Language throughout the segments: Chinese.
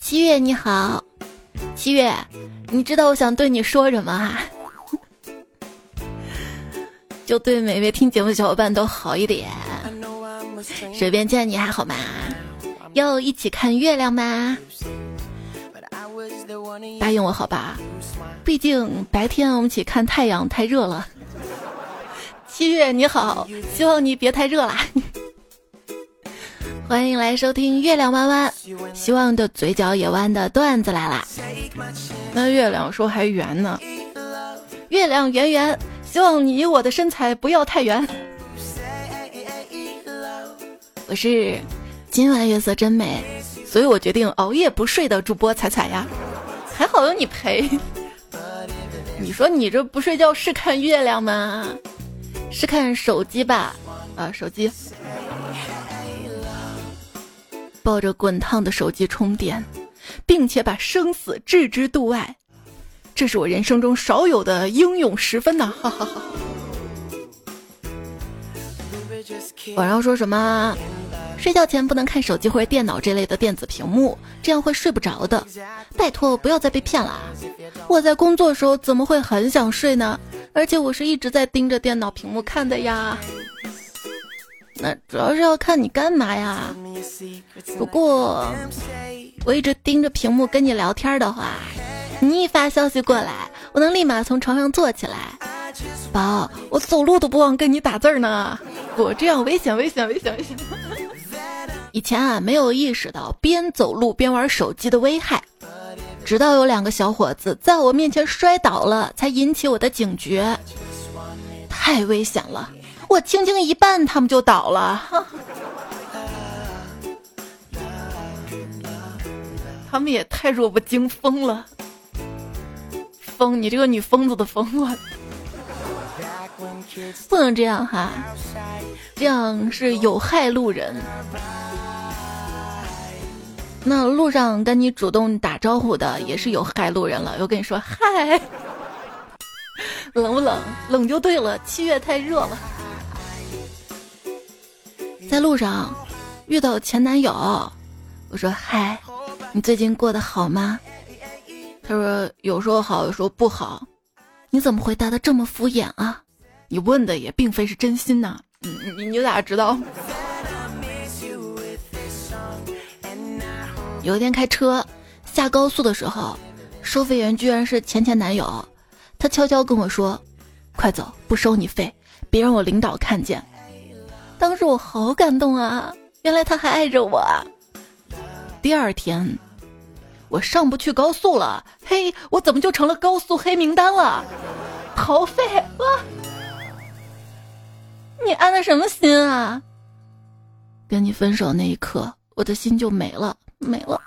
七月你好，七月，你知道我想对你说什么啊？就对每位听节目的小伙伴都好一点。随便见你还好吗？要一起看月亮吗？答应我好吧，毕竟白天我们一起看太阳太热了。七月你好，希望你别太热啦。欢迎来收听月亮弯弯，希望的嘴角也弯的段子来啦。那月亮说还圆呢，月亮圆圆，希望你我的身材不要太圆。我是今晚月色真美，所以我决定熬夜不睡的主播彩彩呀，还好有你陪。你说你这不睡觉是看月亮吗？是看手机吧？啊，手机。抱着滚烫的手机充电，并且把生死置之度外，这是我人生中少有的英勇时分呐！哈哈哈。晚上说什么？睡觉前不能看手机或者电脑这类的电子屏幕，这样会睡不着的。拜托，不要再被骗了！我在工作的时候怎么会很想睡呢？而且我是一直在盯着电脑屏幕看的呀。那主要是要看你干嘛呀？不过我一直盯着屏幕跟你聊天的话，你一发消息过来，我能立马从床上坐起来。宝，我走路都不忘跟你打字呢。我这样危险，危险，危险，危险！以前啊，没有意识到边走路边玩手机的危害，直到有两个小伙子在我面前摔倒了，才引起我的警觉。太危险了！我轻轻一绊，他们就倒了。他们也太弱不禁风了。疯，你这个女疯子的疯我，不能这样哈，这样是有害路人。那路上跟你主动打招呼的也是有害路人了。我跟你说，嗨，冷不冷？冷就对了。七月太热了。在路上遇到前男友，我说：“嗨，你最近过得好吗？”他说：“有时候好，有时候不好。”你怎么回答的这么敷衍啊？你问的也并非是真心呐。嗯，你你咋知道？有一天开车下高速的时候，收费员居然是前前男友。他悄悄跟我说：“快走，不收你费，别让我领导看见。”当时我好感动啊！原来他还爱着我。第二天，我上不去高速了，嘿，我怎么就成了高速黑名单了？逃费哇！你安的什么心啊？跟你分手那一刻，我的心就没了，没了。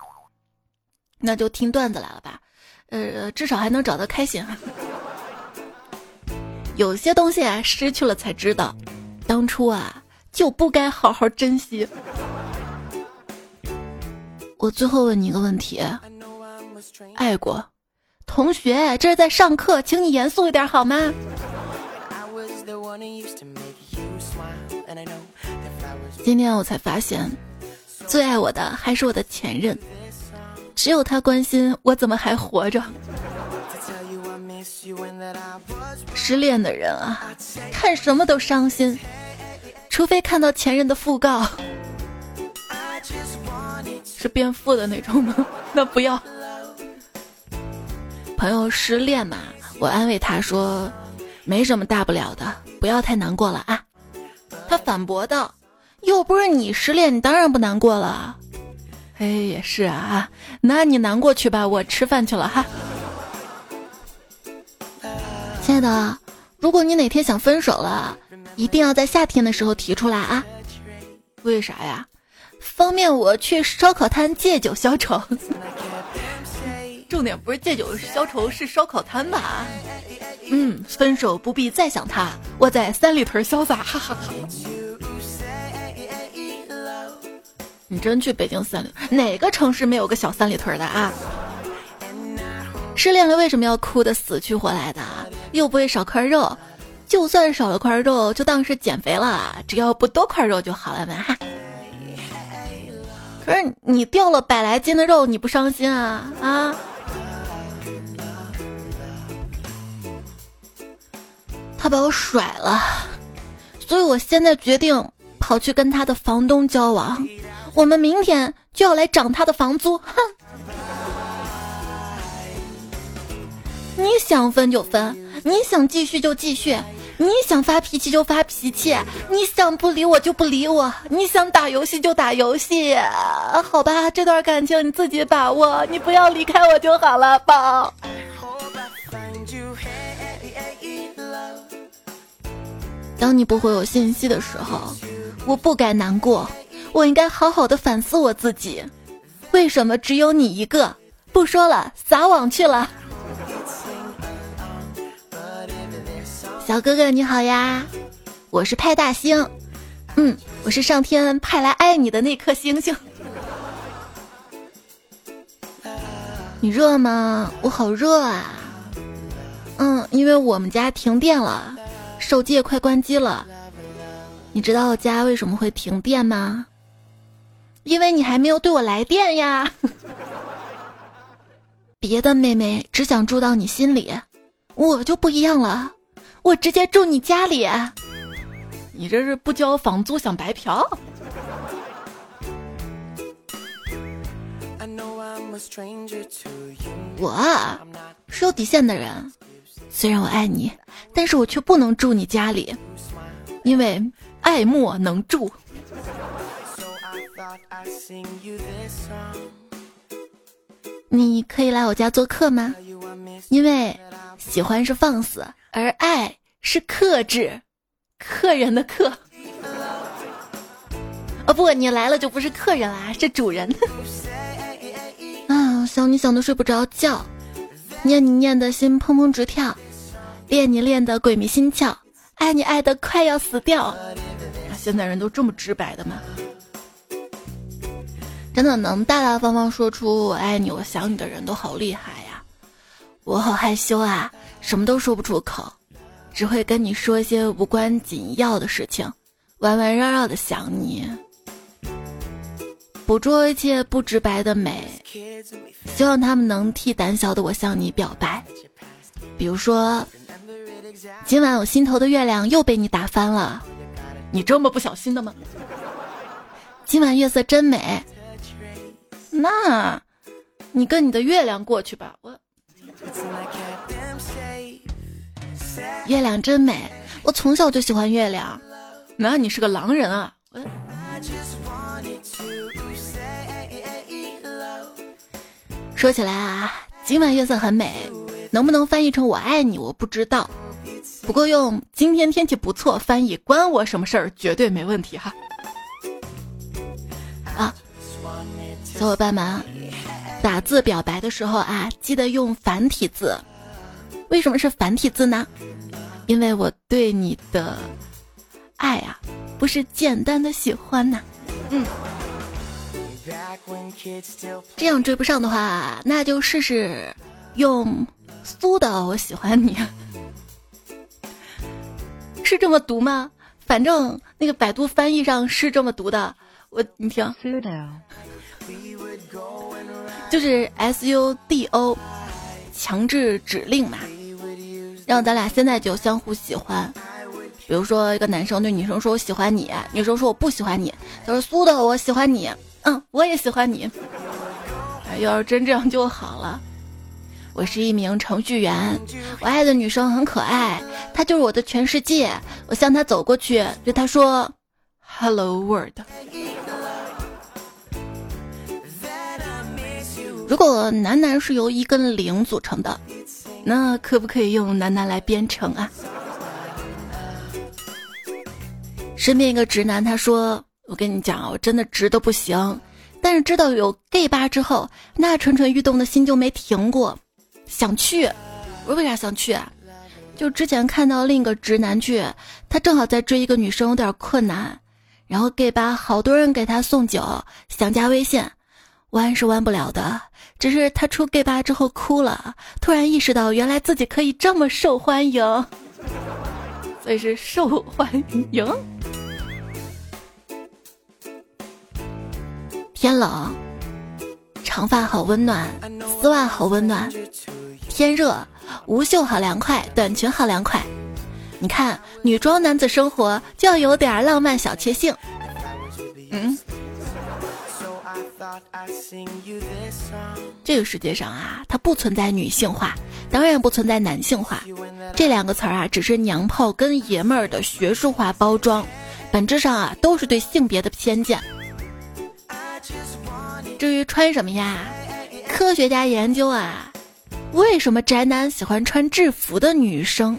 那就听段子来了吧，呃，至少还能找到开心。有些东西啊，失去了才知道，当初啊。就不该好好珍惜。我最后问你一个问题：爱过同学，这是在上课，请你严肃一点好吗？今天我才发现，最爱我的还是我的前任，只有他关心我怎么还活着。失恋的人啊，看什么都伤心。除非看到前任的讣告，是变富的那种吗？那不要。朋友失恋嘛，我安慰他说，没什么大不了的，不要太难过了啊。他反驳道，又不是你失恋，你当然不难过了。哎，也是啊，那你难过去吧，我吃饭去了哈。亲爱的，如果你哪天想分手了。一定要在夏天的时候提出来啊！为啥呀？方便我去烧烤摊借酒消愁。重点不是借酒消愁，是烧烤摊吧？嗯，分手不必再想他，我在三里屯潇洒。哈哈哈。你真去北京三里？哪个城市没有个小三里屯的啊？失恋了为什么要哭的死去活来的？又不会少块肉。就算少了块肉，就当是减肥了，只要不多块肉就好了嘛哈。可是你掉了百来斤的肉，你不伤心啊啊？他把我甩了，所以我现在决定跑去跟他的房东交往。我们明天就要来涨他的房租，哼！你想分就分，你想继续就继续，你想发脾气就发脾气，你想不理我就不理我，你想打游戏就打游戏，好吧？这段感情你自己把握，你不要离开我就好了，宝。当你不回我信息的时候，我不该难过，我应该好好的反思我自己，为什么只有你一个？不说了，撒网去了。小哥哥你好呀，我是派大星，嗯，我是上天派来爱你的那颗星星。你热吗？我好热啊。嗯，因为我们家停电了。手机也快关机了，你知道我家为什么会停电吗？因为你还没有对我来电呀。别的妹妹只想住到你心里，我就不一样了，我直接住你家里。你这是不交房租想白嫖？我是有底线的人。虽然我爱你，但是我却不能住你家里，因为爱莫能助。你可以来我家做客吗？因为喜欢是放肆，而爱是克制，客人的客。哦不，你来了就不是客人啦，是主人。啊，想你想的睡不着觉。念你念的心砰砰直跳，恋你恋的鬼迷心窍，爱你爱的快要死掉。现在人都这么直白的吗？真的能大大方方说出我爱你、我想你的人都好厉害呀！我好害羞啊，什么都说不出口，只会跟你说一些无关紧要的事情，弯弯绕绕的想你。捕捉一切不直白的美，希望他们能替胆小的我向你表白。比如说，今晚我心头的月亮又被你打翻了，你这么不小心的吗？今晚月色真美，那，你跟你的月亮过去吧。我，月亮真美，我从小就喜欢月亮。那你是个狼人啊？说起来啊，今晚月色很美，能不能翻译成我爱你？我不知道，不过用今天天气不错翻译关我什么事儿？绝对没问题哈。啊，小伙伴们，打字表白的时候啊，记得用繁体字。为什么是繁体字呢？因为我对你的爱啊，不是简单的喜欢呐。嗯。这样追不上的话，那就试试用苏的“我喜欢你”，是这么读吗？反正那个百度翻译上是这么读的。我你听，就是 S U D O，强制指令嘛，让咱俩现在就相互喜欢。比如说，一个男生对女生说“我喜欢你”，女生说“我不喜欢你”，他说“苏的我喜欢你”。嗯，我也喜欢你。要是真这样就好了。我是一名程序员，我爱的女生很可爱，她就是我的全世界。我向她走过去，对她说：“Hello World。”如果男男是由一跟零组成的，那可不可以用男男来编程啊？身边一个直男，他说。我跟你讲，我真的直的不行，但是知道有 gay 吧之后，那蠢蠢欲动的心就没停过，想去。我说为啥想去？就之前看到另一个直男去，他正好在追一个女生，有点困难，然后 gay 吧好多人给他送酒，想加微信，弯是弯不了的，只是他出 gay 吧之后哭了，突然意识到原来自己可以这么受欢迎，所以是受欢迎。天冷，长发好温暖，丝袜好温暖；天热，无袖好凉快，短裙好凉快。你看，女装男子生活就要有点浪漫小确幸。嗯。这个世界上啊，它不存在女性化，当然不存在男性化。这两个词儿啊，只是娘炮跟爷们儿的学术化包装，本质上啊，都是对性别的偏见。至于穿什么呀，科学家研究啊，为什么宅男喜欢穿制服的女生？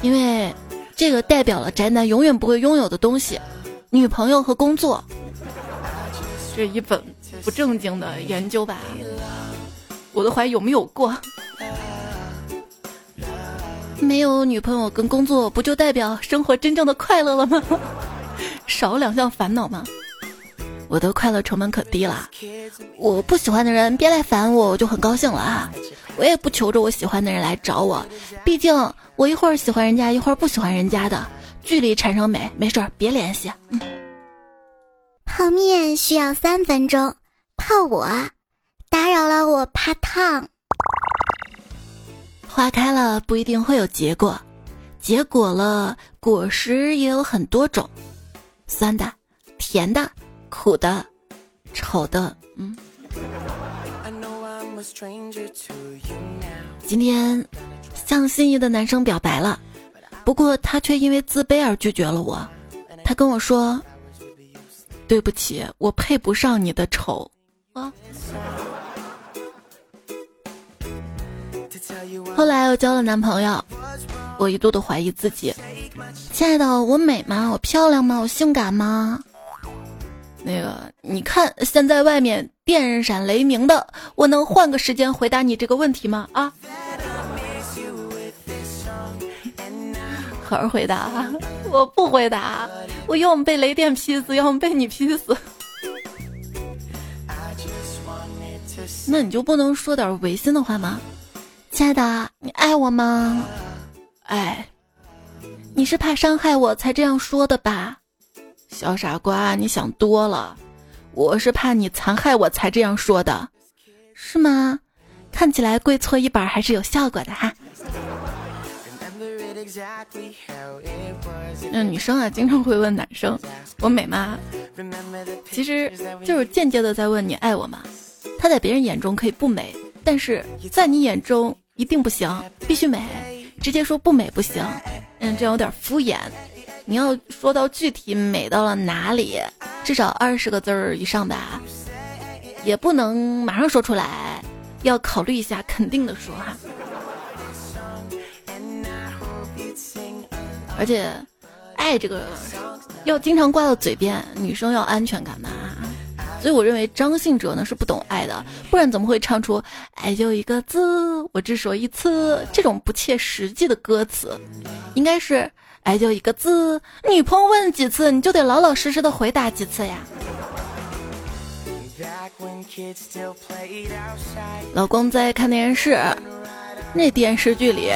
因为这个代表了宅男永远不会拥有的东西。女朋友和工作，这一本不正经的研究吧？我都怀疑有没有过。没有女朋友跟工作，不就代表生活真正的快乐了吗？少两项烦恼吗？我的快乐成本可低了。我不喜欢的人别来烦我，我就很高兴了啊！我也不求着我喜欢的人来找我，毕竟我一会儿喜欢人家，一会儿不喜欢人家的。距离产生美，没事儿，别联系。泡面需要三分钟，泡我，打扰了我怕烫。花开了不一定会有结果，结果了果实也有很多种，酸的、甜的、苦的、丑的。嗯。今天向心仪的男生表白了。不过他却因为自卑而拒绝了我，他跟我说：“对不起，我配不上你的丑。”啊！后来我交了男朋友，我一度都怀疑自己，亲爱的，我美吗？我漂亮吗？我性感吗？那个，你看现在外面电闪雷鸣的，我能换个时间回答你这个问题吗？啊？好好回答，我不回答，我要么被雷电劈死，要么被你劈死。那你就不能说点违心的话吗？亲爱的，你爱我吗？爱。你是怕伤害我才这样说的吧？小傻瓜，你想多了。我是怕你残害我才这样说的，是吗？看起来跪搓衣板还是有效果的哈。那女生啊，经常会问男生：“我美吗？”其实就是间接的在问你爱我吗？她在别人眼中可以不美，但是在你眼中一定不行，必须美。直接说不美不行，嗯，这样有点敷衍。你要说到具体美到了哪里，至少二十个字儿以上吧，也不能马上说出来，要考虑一下，肯定的说哈。而且，爱这个要经常挂到嘴边，女生要安全感嘛。所以我认为张信哲呢是不懂爱的，不然怎么会唱出“爱就一个字，我只说一次”这种不切实际的歌词？应该是“爱就一个字，女朋友问几次，你就得老老实实的回答几次呀。”老公在看电视，那电视剧里。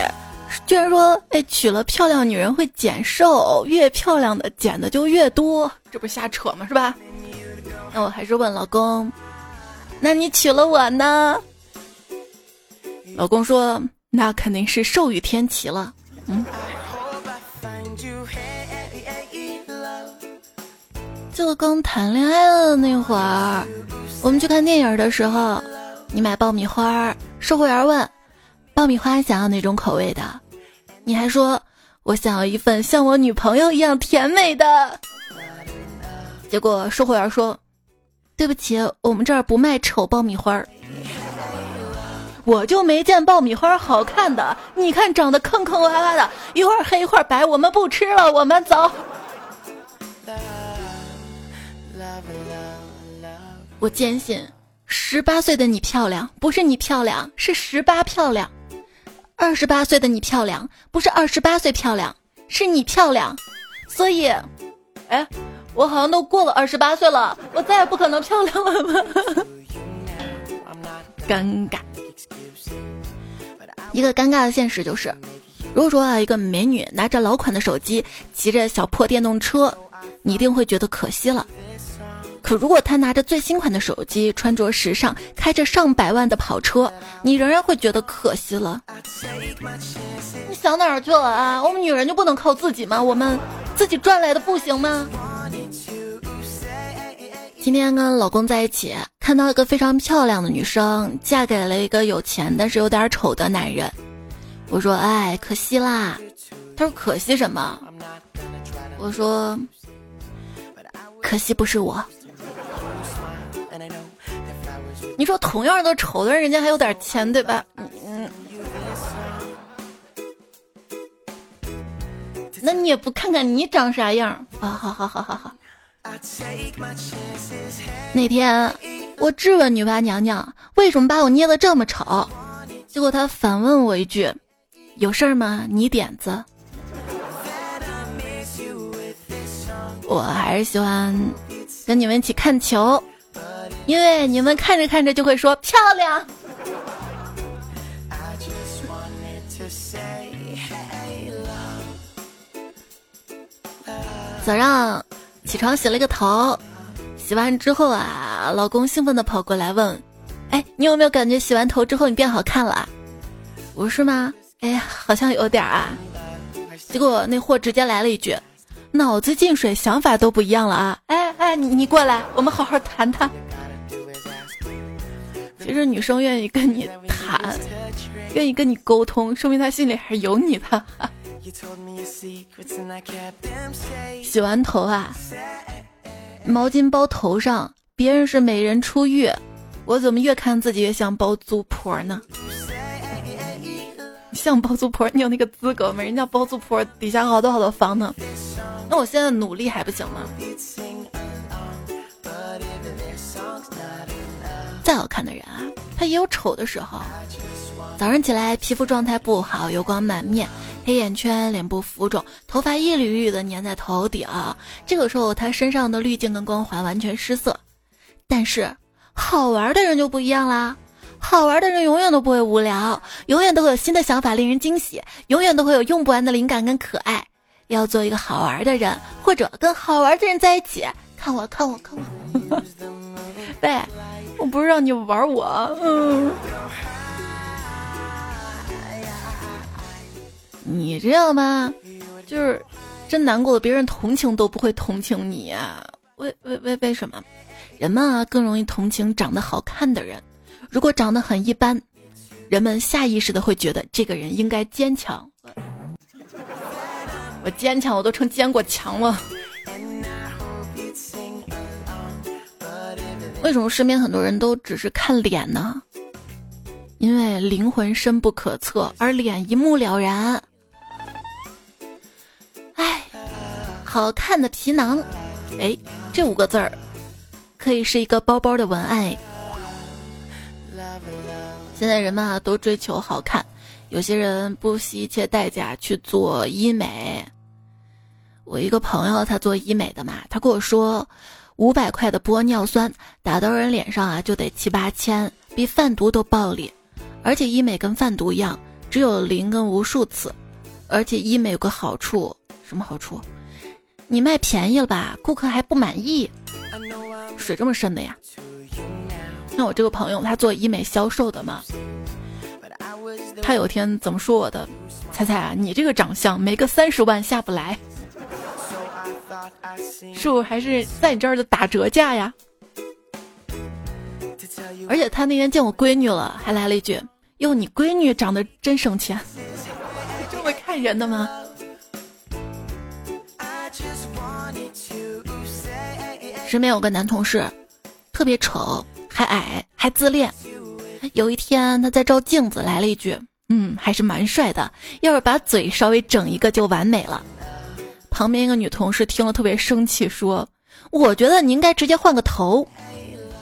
居然说，哎，娶了漂亮女人会减瘦，越漂亮的减的就越多，这不是瞎扯吗？是吧？那我还是问老公，那你娶了我呢？老公说，那肯定是寿与天齐了。嗯，就刚谈恋爱的那会儿，我们去看电影的时候，你买爆米花，售货员问，爆米花想要哪种口味的？你还说我想要一份像我女朋友一样甜美的，结果售货员说：“对不起，我们这儿不卖丑爆米花儿。”我就没见爆米花好看的，你看长得坑坑洼洼的，一会儿黑一会儿白，我们不吃了，我们走。我坚信，十八岁的你漂亮，不是你漂亮，是十八漂亮。二十八岁的你漂亮，不是二十八岁漂亮，是你漂亮。所以，哎，我好像都过了二十八岁了，我再也不可能漂亮了吧？尴尬。一个尴尬的现实就是，如果说啊，一个美女拿着老款的手机，骑着小破电动车，你一定会觉得可惜了。可如果他拿着最新款的手机，穿着时尚，开着上百万的跑车，你仍然会觉得可惜了。你想哪儿去了啊？我们女人就不能靠自己吗？我们自己赚来的不行吗？今天跟老公在一起，看到一个非常漂亮的女生嫁给了一个有钱但是有点丑的男人。我说：“哎，可惜啦。”他说：“可惜什么？”我说：“可惜不是我。”你说同样的丑的人，人家还有点钱，对吧？嗯嗯。那你也不看看你长啥样啊？好好好好好。那天我质问女娲娘娘为什么把我捏的这么丑，结果她反问我一句：“有事儿吗？你点子。”我还是喜欢跟你们一起看球。因为你们看着看着就会说漂亮。早上起床洗了个头，洗完之后啊，老公兴奋的跑过来问：“哎，你有没有感觉洗完头之后你变好看了？”我说：“是吗？哎呀，好像有点啊。”结果那货直接来了一句：“脑子进水，想法都不一样了啊！”哎哎，你你过来，我们好好谈谈。其实女生愿意跟你谈，愿意跟你沟通，说明她心里还是有你的。洗完头啊，毛巾包头上，别人是美人出浴，我怎么越看自己越像包租婆呢？像包租婆，你有那个资格吗？人家包租婆底下好多好多房呢。那我现在努力还不行吗？再好看的人啊，他也有丑的时候。早上起来皮肤状态不好，油光满面，黑眼圈，脸部浮肿，头发一缕一缕的粘在头顶。这个时候他身上的滤镜跟光环完全失色。但是好玩的人就不一样啦，好玩的人永远都不会无聊，永远都会有新的想法令人惊喜，永远都会有用不完的灵感跟可爱。要做一个好玩的人，或者跟好玩的人在一起。看我，看我，看我。喂。我不是让你玩我，嗯，你这样吧，就是真难过，别人同情都不会同情你？为为为为什么？人们啊更容易同情长得好看的人，如果长得很一般，人们下意识的会觉得这个人应该坚强。我坚强，我都成坚果强了。为什么身边很多人都只是看脸呢？因为灵魂深不可测，而脸一目了然。哎，好看的皮囊，哎，这五个字儿可以是一个包包的文案。现在人们啊都追求好看，有些人不惜一切代价去做医美。我一个朋友他做医美的嘛，他跟我说。五百块的玻尿酸打到人脸上啊，就得七八千，比贩毒都暴利。而且医美跟贩毒一样，只有零跟无数次。而且医美有个好处，什么好处？你卖便宜了吧，顾客还不满意。水这么深的呀？那我这个朋友他做医美销售的嘛，他有天怎么说我的？猜猜啊，你这个长相没个三十万下不来。是不还是在你这儿的打折价呀？而且他那天见我闺女了，还来了一句：“哟，你闺女长得真省钱。”这么看人的吗？身边有个男同事，特别丑，还矮，还自恋。有一天他在照镜子，来了一句：“嗯，还是蛮帅的。要是把嘴稍微整一个，就完美了。”旁边一个女同事听了特别生气，说：“我觉得你应该直接换个头。”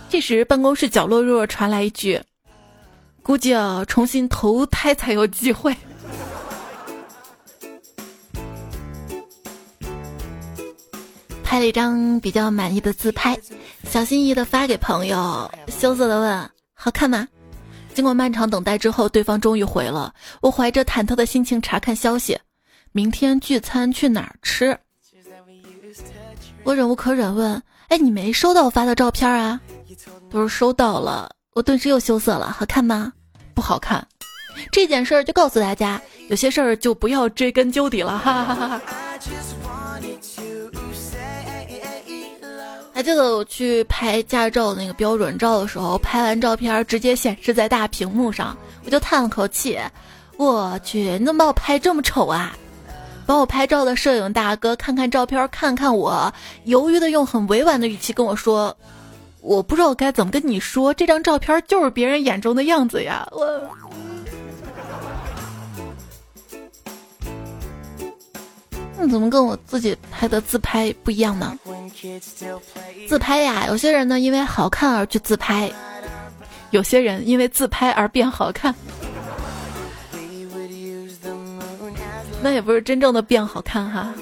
这时，办公室角落弱弱传来一句：“估计要，重新投胎才有机会。”拍了一张比较满意的自拍，小心翼翼的发给朋友，羞涩的问：“好看吗？”经过漫长等待之后，对方终于回了。我怀着忐忑的心情查看消息。明天聚餐去哪儿吃？我忍无可忍问：“哎，你没收到我发的照片啊？他说收到了，我顿时又羞涩了。好看吗？不好看。这件事儿就告诉大家，有些事儿就不要追根究底了。哈哈哈哈。还记得我去拍驾照那个标准照的时候，拍完照片直接显示在大屏幕上，我就叹了口气。我去，你怎么把我拍这么丑啊？帮我拍照的摄影大哥看看照片，看看我，犹豫的用很委婉的语气跟我说：“我不知道该怎么跟你说，这张照片就是别人眼中的样子呀。”我，那怎么跟我自己拍的自拍不一样呢？自拍呀，有些人呢因为好看而去自拍，有些人因为自拍而变好看。那也不是真正的变好看哈，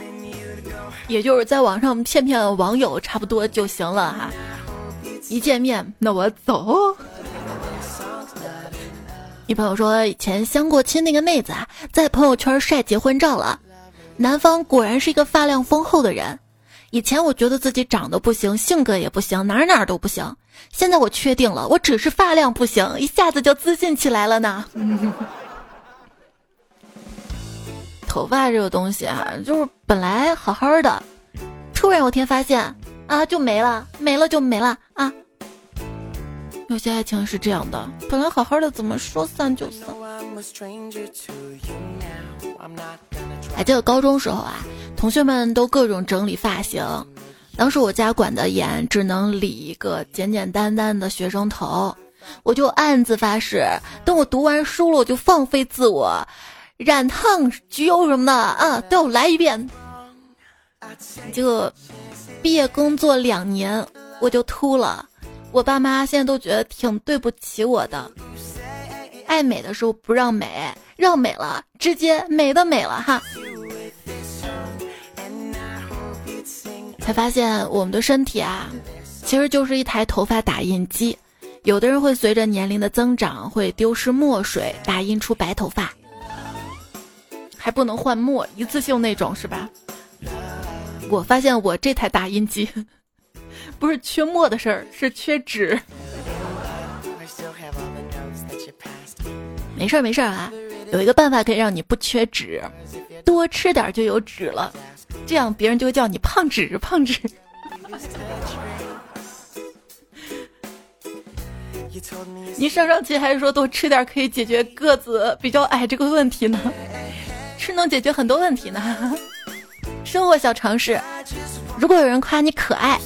也就是在网上骗骗网友差不多就行了哈。一见面，那我走。女朋友说，以前相过亲那个妹子啊，在朋友圈晒结婚照了，男方果然是一个发量丰厚的人。以前我觉得自己长得不行，性格也不行，哪哪都不行。现在我确定了，我只是发量不行，一下子就自信起来了呢。头发这个东西啊，就是本来好好的，突然有天发现啊，就没了，没了就没了啊。有些爱情是这样的，本来好好的，怎么说散就散？还记得高中时候啊，同学们都各种整理发型，当时我家管得严，只能理一个简简单单的学生头，我就暗自发誓，等我读完书了，我就放飞自我。染烫、焗油什么的啊，都要来一遍。结果毕业工作两年，我就秃了。我爸妈现在都觉得挺对不起我的。爱美的时候不让美，让美了直接美的美了哈。才发现我们的身体啊，其实就是一台头发打印机。有的人会随着年龄的增长，会丢失墨水，打印出白头发。还不能换墨，一次性那种是吧？我发现我这台打印机不是缺墨的事儿，是缺纸。没事儿没事儿啊，有一个办法可以让你不缺纸，多吃点就有纸了，这样别人就会叫你胖纸胖纸。你上上期还是说多吃点可以解决个子比较矮这个问题呢？是能解决很多问题呢。生活小常识：如果有人夸你可爱，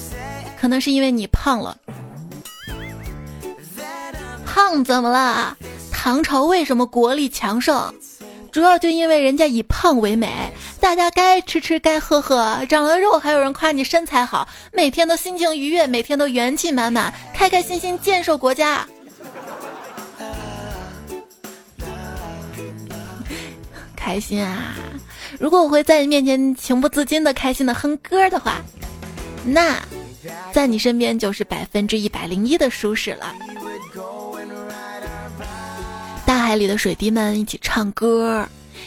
可能是因为你胖了。胖怎么了？唐朝为什么国力强盛？主要就因为人家以胖为美。大家该吃吃，该喝喝，长了肉还有人夸你身材好，每天都心情愉悦，每天都元气满满，开开心心建设国家。开心啊！如果我会在你面前情不自禁的开心的哼歌的话，那在你身边就是百分之一百零一的舒适了。大海里的水滴们一起唱歌，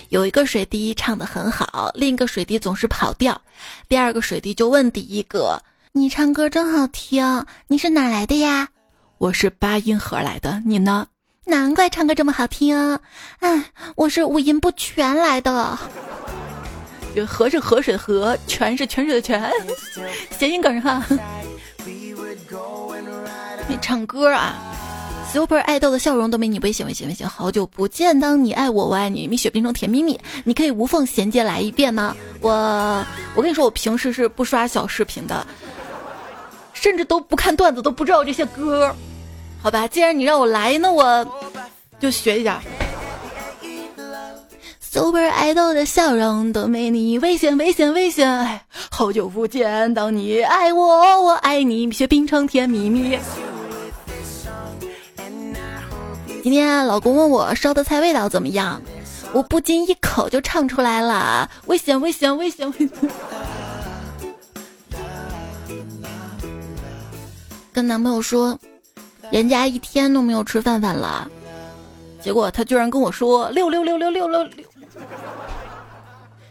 有一个水滴唱得很好，另一个水滴总是跑调。第二个水滴就问第一个：“你唱歌真好听，你是哪来的呀？”“我是八音盒来的，你呢？”难怪唱歌这么好听，哎，我是五音不全来的。河是河水的河，泉是泉水的泉，谐音梗哈。你唱歌啊，super 爱豆的笑容都没你危险危险危险。好久不见，当你爱我，我爱你，蜜雪冰城甜蜜蜜，你可以无缝衔接来一遍吗？我我跟你说，我平时是不刷小视频的，甚至都不看段子，都不知道这些歌。好吧，既然你让我来，那我就学一下。Super idol 的笑容都没你危险，危险，危险！哎，好久不见，当你爱我，我爱你，蜜雪冰城甜蜜蜜。今天老公问我烧的菜味道怎么样，我不禁一口就唱出来了：危险，危险，危险，危险！跟男朋友说。人家一天都没有吃饭饭了，结果他居然跟我说六六六六六六六，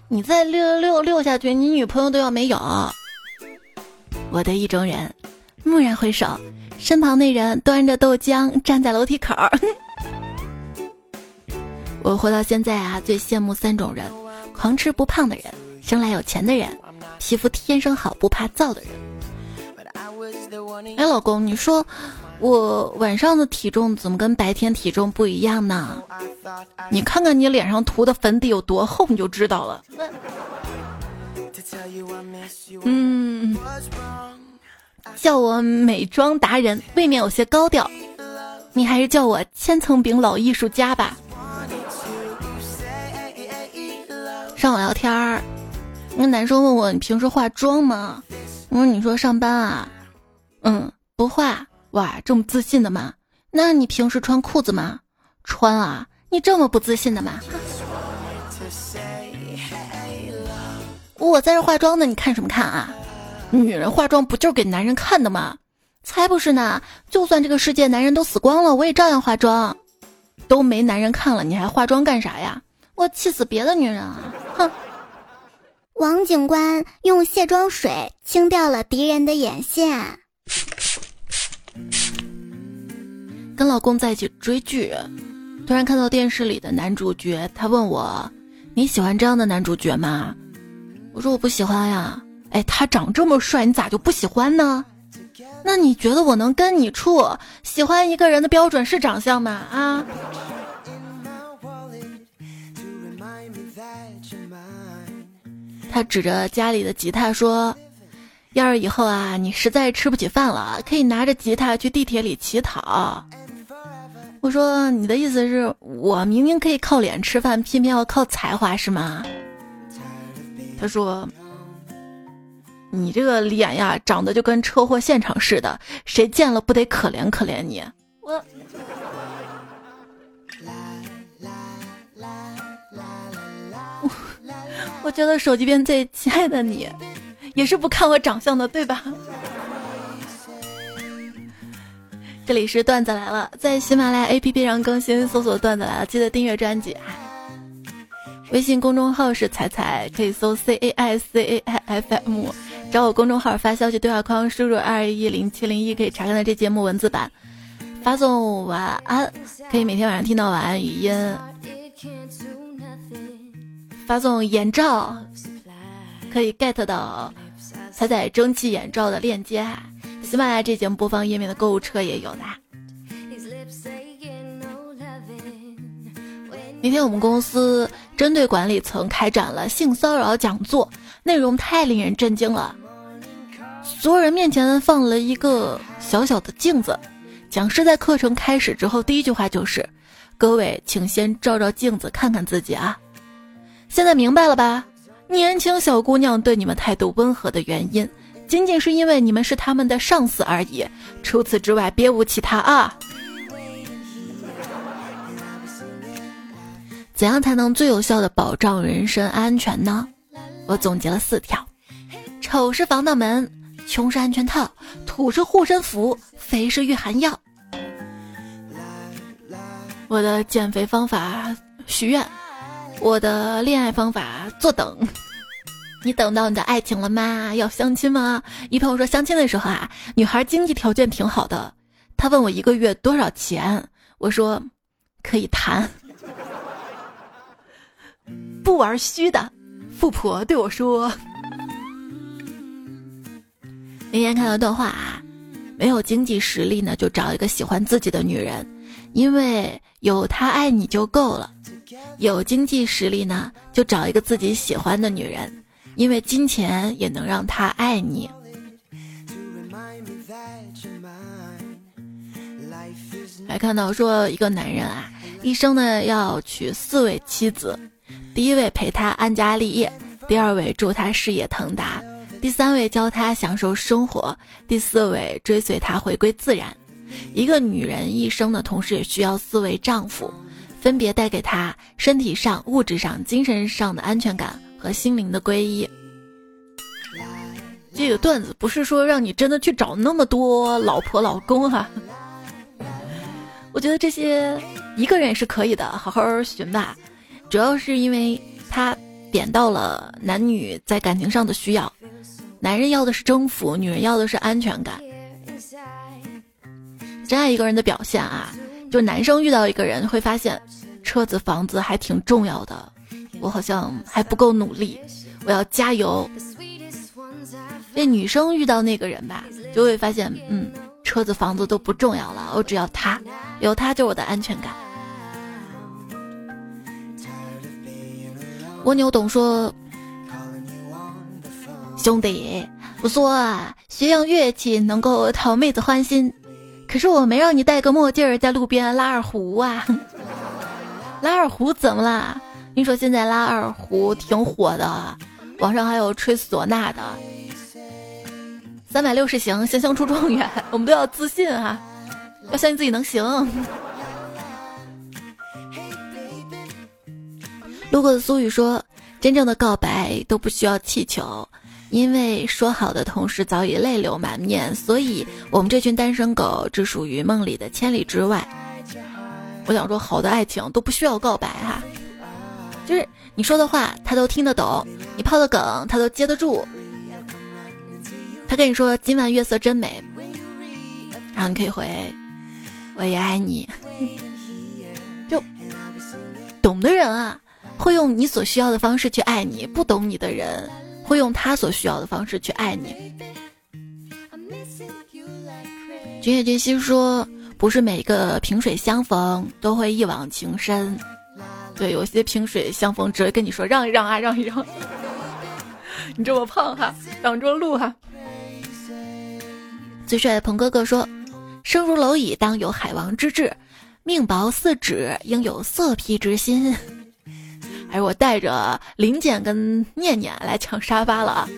你再六六六六下去，你女朋友都要没有。我的意中人。蓦然回首，身旁那人端着豆浆站在楼梯口。我活到现在啊，最羡慕三种人：狂吃不胖的人，生来有钱的人，皮肤天生好不怕燥的人。哎，老公，你说我晚上的体重怎么跟白天体重不一样呢？你看看你脸上涂的粉底有多厚，你就知道了。嗯，叫我美妆达人未免有些高调，你还是叫我千层饼老艺术家吧。上网聊天儿，那男生问我你平时化妆吗？我说你说上班啊，嗯，不化。哇，这么自信的吗？那你平时穿裤子吗？穿啊。你这么不自信的吗？我在这化妆呢，你看什么看啊？女人化妆不就是给男人看的吗？才不是呢！就算这个世界男人都死光了，我也照样化妆。都没男人看了，你还化妆干啥呀？我气死别的女人啊！哼！王警官用卸妆水清掉了敌人的眼线。跟老公在一起追剧，突然看到电视里的男主角，他问我：“你喜欢这样的男主角吗？”我说：“我不喜欢呀。”哎，他长这么帅，你咋就不喜欢呢？那你觉得我能跟你处？喜欢一个人的标准是长相吗？啊？他指着家里的吉他说：“要是以后啊，你实在吃不起饭了，可以拿着吉他去地铁里乞讨。”我说：“你的意思是我明明可以靠脸吃饭，偏偏要靠才华是吗？”他说：“你这个脸呀，长得就跟车祸现场似的，谁见了不得可怜可怜你？”我。我觉得手机边最亲爱的你，也是不看我长相的，对吧？这里是段子来了，在喜马拉雅 APP 上更新，搜索“段子来了”，记得订阅专辑。微信公众号是彩彩，可以搜 C A I C A I F M，找我公众号发消息对话框，输入二一零七零一可以查看到这节目文字版。发送晚安，可以每天晚上听到晚安语音。发送眼罩，可以 get 到彩彩蒸汽眼罩的链接哈。喜马拉雅这节目播放页面的购物车也有的。那天我们公司针对管理层开展了性骚扰讲座，内容太令人震惊了。所有人面前放了一个小小的镜子，讲师在课程开始之后第一句话就是：“各位，请先照照镜子，看看自己啊。”现在明白了吧？年轻小姑娘对你们态度温和的原因，仅仅是因为你们是他们的上司而已。除此之外，别无其他啊！怎样才能最有效的保障人身安全呢？我总结了四条：丑是防盗门，穷是安全套，土是护身符，肥是御寒药。我的减肥方法，许愿。我的恋爱方法坐等，你等到你的爱情了吗？要相亲吗？一朋友说相亲的时候啊，女孩经济条件挺好的，他问我一个月多少钱，我说可以谈，不玩虚的。富婆对我说，那天看到段话啊，没有经济实力呢，就找一个喜欢自己的女人，因为有她爱你就够了。有经济实力呢，就找一个自己喜欢的女人，因为金钱也能让他爱你。还看到说一个男人啊，一生呢要娶四位妻子，第一位陪他安家立业，第二位祝他事业腾达，第三位教他享受生活，第四位追随他回归自然。一个女人一生呢，同时也需要四位丈夫。分别带给她身体上、物质上、精神上的安全感和心灵的皈依。这个段子不是说让你真的去找那么多老婆老公哈，我觉得这些一个人也是可以的，好好寻吧。主要是因为他点到了男女在感情上的需要。男人要的是征服，女人要的是安全感。真爱一个人的表现啊，就男生遇到一个人会发现，车子、房子还挺重要的，我好像还不够努力，我要加油。那女生遇到那个人吧，就会发现，嗯，车子、房子都不重要了，我只要他，有他就我的安全感。蜗牛懂说。兄弟，不说啊，学样乐器能够讨妹子欢心，可是我没让你戴个墨镜在路边拉二胡啊！拉二胡怎么啦？听说现在拉二胡挺火的，网上还有吹唢呐的。三百六十行，行行出状元，我们都要自信啊，要相信自己能行。路过的苏雨说：“真正的告白都不需要气球。”因为说好的同事早已泪流满面，所以我们这群单身狗只属于梦里的千里之外。我想说，好的爱情都不需要告白哈，就是你说的话他都听得懂，你抛的梗他都接得住。他跟你说今晚月色真美，然后你可以回我也爱你。就懂的人啊，会用你所需要的方式去爱你；不懂你的人。会用他所需要的方式去爱你。君夜君心说：“不是每个萍水相逢都会一往情深，对，有些萍水相逢只会跟你说让一让啊，让一让。你这么胖哈，挡住路哈。”最帅的鹏哥哥说：“生如蝼蚁，当有海王之志；命薄似纸，应有色批之心。”还是我带着林简跟念念来抢沙发了啊！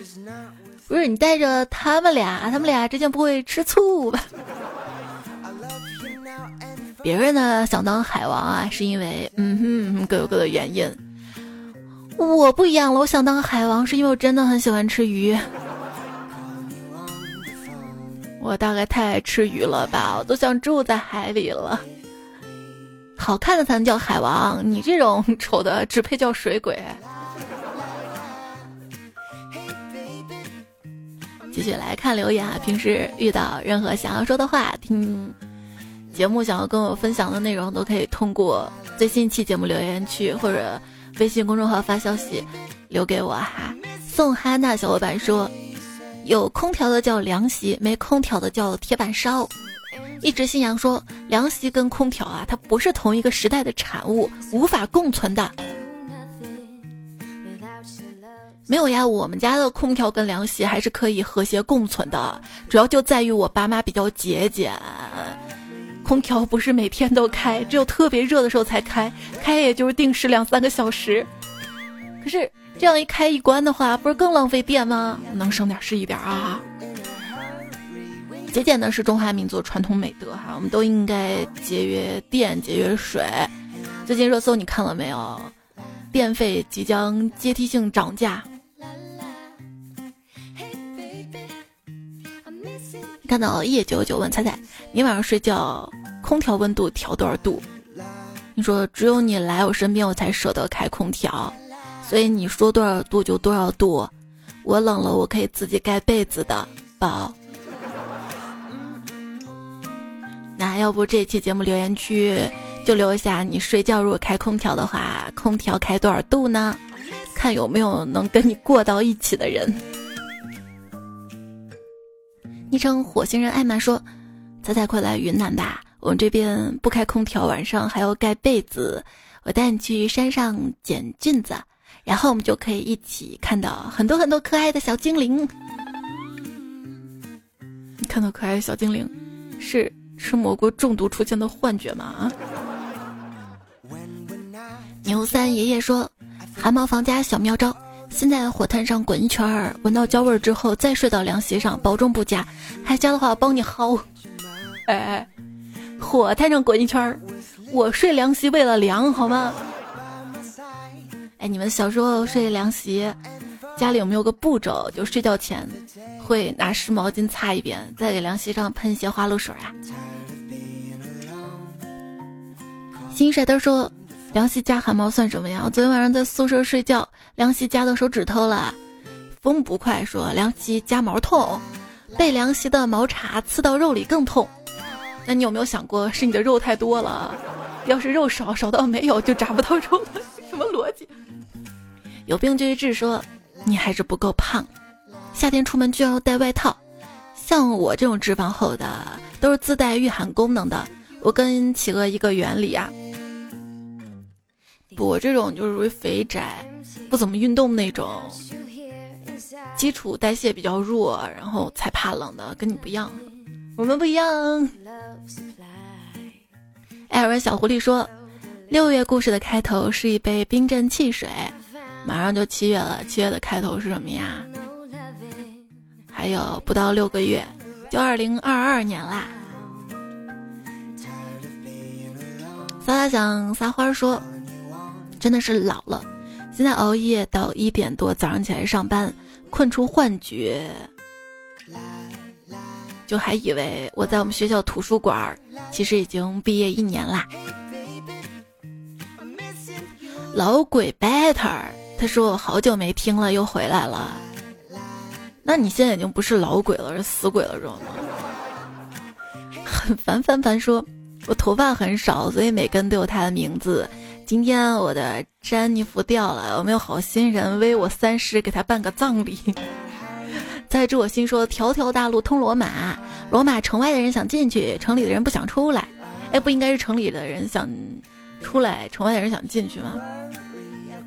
不是你带着他们俩，他们俩之间不会吃醋吧？别人呢想当海王啊，是因为嗯哼各有各的原因。我不一样了，我想当海王是因为我真的很喜欢吃鱼。我大概太爱吃鱼了吧，我都想住在海里了。好看的才能叫海王，你这种丑的只配叫水鬼。继续来看留言啊，平时遇到任何想要说的话，听节目想要跟我分享的内容，都可以通过最新一期节目留言区或者微信公众号发消息留给我哈。宋哈娜小伙伴说，有空调的叫凉席，没空调的叫铁板烧。一直信仰说凉席跟空调啊，它不是同一个时代的产物，无法共存的。没有呀，我们家的空调跟凉席还是可以和谐共存的，主要就在于我爸妈比较节俭，空调不是每天都开，只有特别热的时候才开，开也就是定时两三个小时。可是这样一开一关的话，不是更浪费电吗？能省点是一点啊。节俭呢是中华民族传统美德哈，我们都应该节约电、节约水。最近热搜你看了没有？电费即将阶梯性涨价。看到叶九九问彩彩，你晚上睡觉空调温度调多少度？你说只有你来我身边，我才舍得开空调，所以你说多少度就多少度。我冷了，我可以自己盖被子的，宝。那要不这期节目留言区就留一下，你睡觉如果开空调的话，空调开多少度呢？看有没有能跟你过到一起的人。昵称火星人艾玛说：“彩彩快来云南吧，我们这边不开空调，晚上还要盖被子。我带你去山上捡菌子，然后我们就可以一起看到很多很多可爱的小精灵。你看到可爱的小精灵，是？”吃蘑菇中毒出现的幻觉吗？啊 牛三爷爷说：“汗毛房家小妙招，先在火炭上滚一圈儿，闻到焦味之后再睡到凉席上，保重不加。还加的话，我帮你薅。”哎，火炭上滚一圈儿，我睡凉席为了凉，好吗？哎，你们小时候睡凉席，家里有没有个步骤，就睡觉前会拿湿毛巾擦一遍，再给凉席上喷一些花露水啊？新帅他说：“凉席加汗毛算什么呀？我昨天晚上在宿舍睡觉，凉席夹到手指头了，风不快说凉席夹毛痛，被凉席的毛茬刺到肉里更痛。那你有没有想过是你的肉太多了？要是肉少少到没有就扎不到肉了，什么逻辑？有病就去治说你还是不够胖，夏天出门居然要带外套。像我这种脂肪厚的都是自带御寒功能的。我跟企鹅一个原理啊。我这种就是属于肥宅，不怎么运动那种，基础代谢比较弱，然后才怕冷的，跟你不一样。我们不一样。艾尔文小狐狸说：“六月故事的开头是一杯冰镇汽水，马上就七月了。七月的开头是什么呀？还有不到六个月，就二零二二年啦。”撒撒想撒花说。真的是老了，现在熬夜到一点多，早上起来上班，困出幻觉，就还以为我在我们学校图书馆，其实已经毕业一年啦。老鬼 better，他说我好久没听了，又回来了。那你现在已经不是老鬼了，是死鬼了，知道吗？很烦烦烦说，我头发很少，所以每根都有他的名字。今天我的詹妮弗掉了，有没有好心人为我三十给他办个葬礼？再知我心说条条大路通罗马，罗马城外的人想进去，城里的人不想出来。哎，不应该是城里的人想出来，城外的人想进去吗？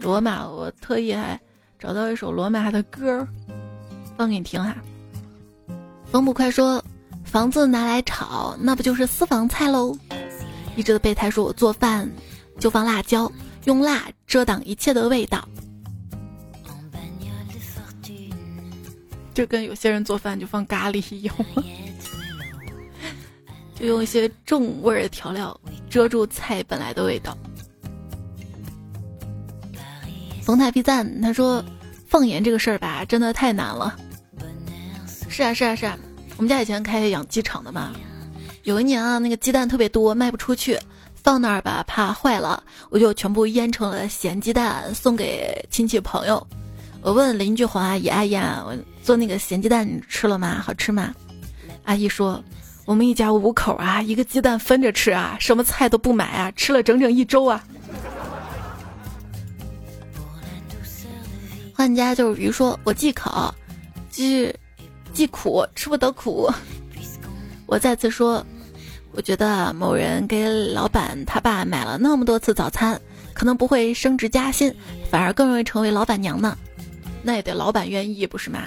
罗马，我特意还找到一首罗马的歌，放给你听哈。风不快说，房子拿来炒，那不就是私房菜喽？一直的备胎说我做饭。就放辣椒，用辣遮挡一切的味道。就跟有些人做饭就放咖喱一样，就用一些重味的调料遮住菜本来的味道。冯太批赞他说：“放盐这个事儿吧，真的太难了。”是啊是啊是啊，我们家以前开养鸡场的嘛，有一年啊，那个鸡蛋特别多，卖不出去。放那儿吧，怕坏了，我就全部腌成了咸鸡蛋，送给亲戚朋友。我问邻居黄阿姨：“阿姨，我做那个咸鸡蛋你吃了吗？好吃吗？”阿姨说：“我们一家五口啊，一个鸡蛋分着吃啊，什么菜都不买啊，吃了整整一周啊。”换家就是鱼说：“我忌口，忌忌苦，吃不得苦。”我再次说。我觉得某人给老板他爸买了那么多次早餐，可能不会升职加薪，反而更容易成为老板娘呢。那也得老板愿意，不是吗？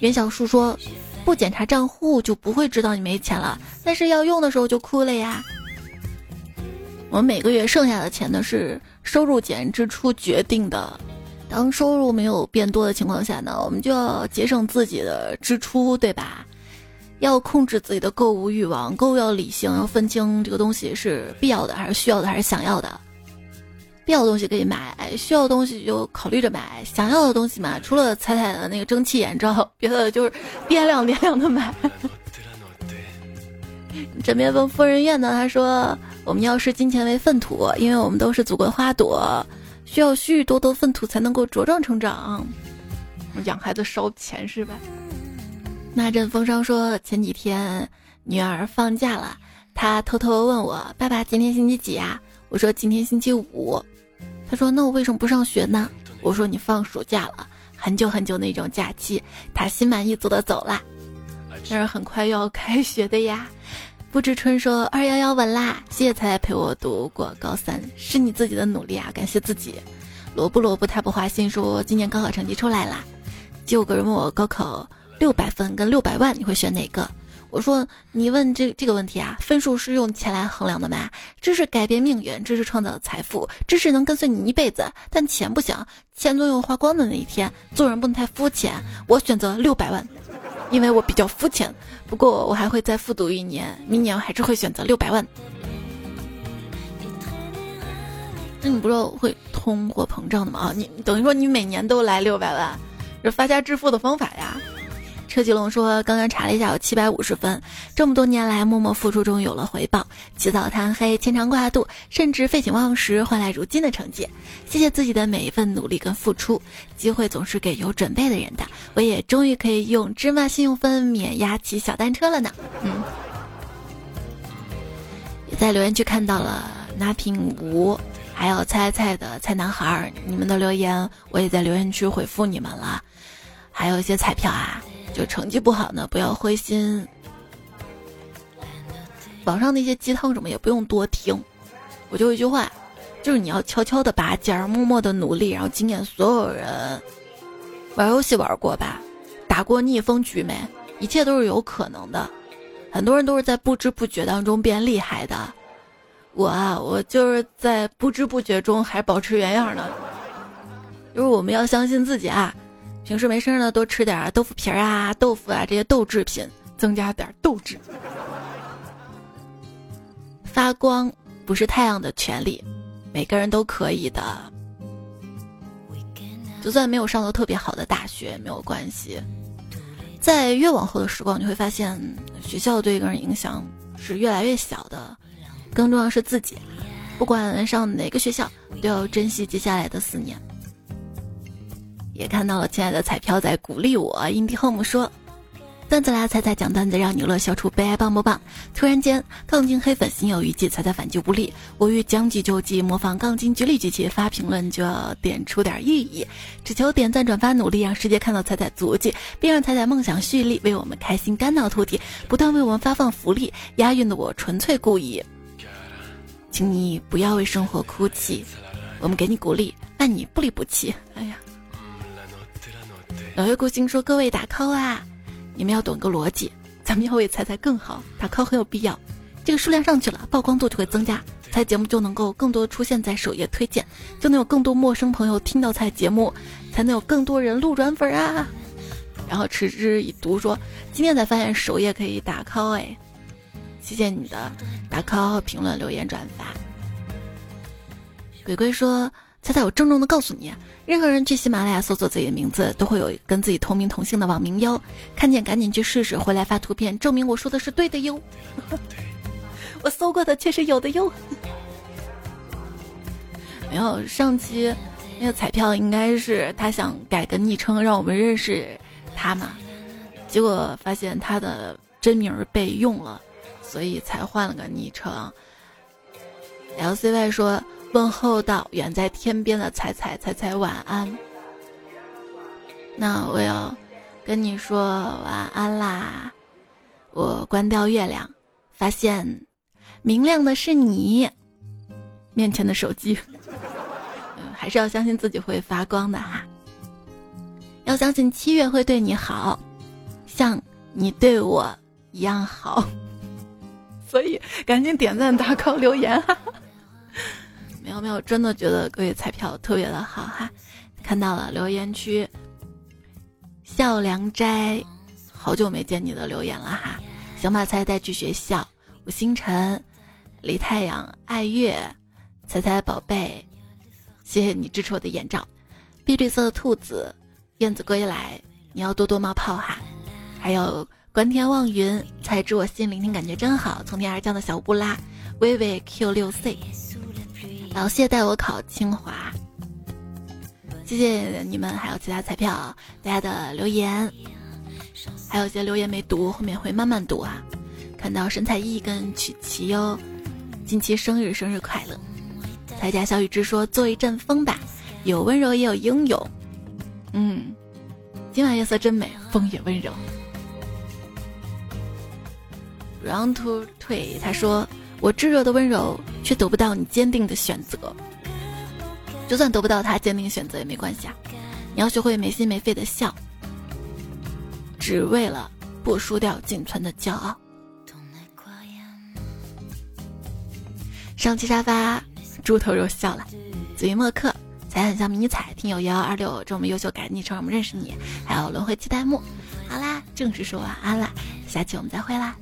袁小树说：“不检查账户就不会知道你没钱了，但是要用的时候就哭了呀。”我们每个月剩下的钱呢是收入减支出决定的。当收入没有变多的情况下呢，我们就要节省自己的支出，对吧？要控制自己的购物欲望，购物要理性，要分清这个东西是必要的还是需要的还是想要的。必要的东西可以买，需要的东西就考虑着买。想要的东西嘛，除了彩彩的那个蒸汽眼罩，别的就是掂量掂量的买。枕边风夫人院呢？他说：“我们要视金钱为粪土，因为我们都是祖国花朵，需要许许多多粪土才能够茁壮成长。养孩子烧钱是吧？”那阵风声说，前几天女儿放假了，她偷偷问我：“爸爸，今天星期几呀？”我说：“今天星期五。”他说：“那我为什么不上学呢？”我说：“你放暑假了，很久很久那种假期。”他心满意足的走了。但是很快又要开学的呀。不知春说：“二幺幺稳啦，谢谢才陪我读过高三，是你自己的努力啊，感谢自己。”萝卜萝卜他不花心说：“今年高考成绩出来啦。”就有个人问我高考。六百分跟六百万，你会选哪个？我说，你问这这个问题啊，分数是用钱来衡量的吗？知识改变命运，知识创造财富，知识能跟随你一辈子，但钱不行，钱总有花光的那一天。做人不能太肤浅，我选择六百万，因为我比较肤浅。不过我还会再复读一年，明年我还是会选择六百万。那你不知道会通货膨胀的吗？啊，你等于说你每年都来六百万，这发家致富的方法呀。车吉龙说：“刚刚查了一下，有七百五十分。这么多年来默默付出，终于有了回报。起早贪黑，牵肠挂肚，甚至废寝忘食，换来如今的成绩。谢谢自己的每一份努力跟付出。机会总是给有准备的人的。我也终于可以用芝麻信用分免押骑小单车了呢。嗯，也在留言区看到了拿平无，还有菜菜的菜男孩，你们的留言我也在留言区回复你们了。还有一些彩票啊。”就成绩不好呢，不要灰心。网上那些鸡汤什么也不用多听，我就一句话，就是你要悄悄的拔尖，默默的努力，然后惊艳所有人。玩游戏玩过吧？打过逆风局没？一切都是有可能的。很多人都是在不知不觉当中变厉害的。我啊，我就是在不知不觉中还保持原样呢。就是我们要相信自己啊。平时没事呢，多吃点豆腐皮儿啊、豆腐啊这些豆制品，增加点斗志。发光不是太阳的权利，每个人都可以的。就算没有上到特别好的大学，没有关系。在越往后的时光，你会发现学校对一个人影响是越来越小的。更重要是自己，不管上哪个学校，都要珍惜接下来的四年。也看到了亲爱的彩票在鼓励我。indihome 说：“段子来，彩彩讲段子让你乐消除悲哀，棒不棒？”突然间，杠精黑粉心有余悸，彩彩反击不利。我欲将计就计，模仿杠精举例举气发评论，就要点出点意义，只求点赞转发，努力让世界看到彩彩足迹，并让彩彩梦想蓄力，为我们开心肝脑涂地，不断为我们发放福利。押韵的我纯粹故意，请你不要为生活哭泣，我们给你鼓励，爱你不离不弃。哎呀。老月孤星说：“各位打 call 啊，你们要懂个逻辑，咱们要为彩彩更好，打 call 很有必要。这个数量上去了，曝光度就会增加，彩节目就能够更多出现在首页推荐，就能有更多陌生朋友听到彩节目，才能有更多人路转粉啊。”然后持之以读说：“今天才发现首页可以打 call 哎，谢谢你的打 call、评论、留言、转发。”鬼鬼说。猜猜我郑重的告诉你，任何人去喜马拉雅搜索自己的名字，都会有跟自己同名同姓的网名哟。看见赶紧去试试，回来发图片证明我说的是对的哟。我搜过的确实有的哟。没有上期那个彩票，应该是他想改个昵称让我们认识他嘛，结果发现他的真名被用了，所以才换了个昵称。LCY 说。问候到远在天边的彩彩，彩彩晚安。那我要跟你说晚安啦。我关掉月亮，发现明亮的是你面前的手机。还是要相信自己会发光的哈。要相信七月会对你好，像你对我一样好。所以赶紧点赞、打 call、留言哈。没有没有，真的觉得各位彩票特别的好哈！看到了留言区，笑良斋，好久没见你的留言了哈！小马猜带去学校，我星辰，李太阳，爱月，彩彩宝贝，谢谢你支持我的眼罩，碧绿色的兔子，燕子归来，你要多多冒泡哈！还有观天望云，才知我心聆听感觉真好，从天而降的小布拉，微微 Q 六 C。老谢带我考清华，谢谢你们，还有其他彩票大家的留言，还有些留言没读，后面会慢慢读啊。看到神采奕跟曲奇哟，近期生日，生日快乐！彩家小雨之说做一阵风吧，有温柔也有英勇。嗯，今晚月色真美，风也温柔。Round to 退，他说。我炙热的温柔，却得不到你坚定的选择。就算得不到他坚定选择也没关系啊！你要学会没心没肺的笑，只为了不输掉仅存的骄傲。上期沙发，猪头肉笑了。紫云墨客，才很像迷彩。听友幺幺二六，这么优秀，改昵称，我们认识你。还有轮回期待木。好啦，正式说晚安啦，下期我们再会啦。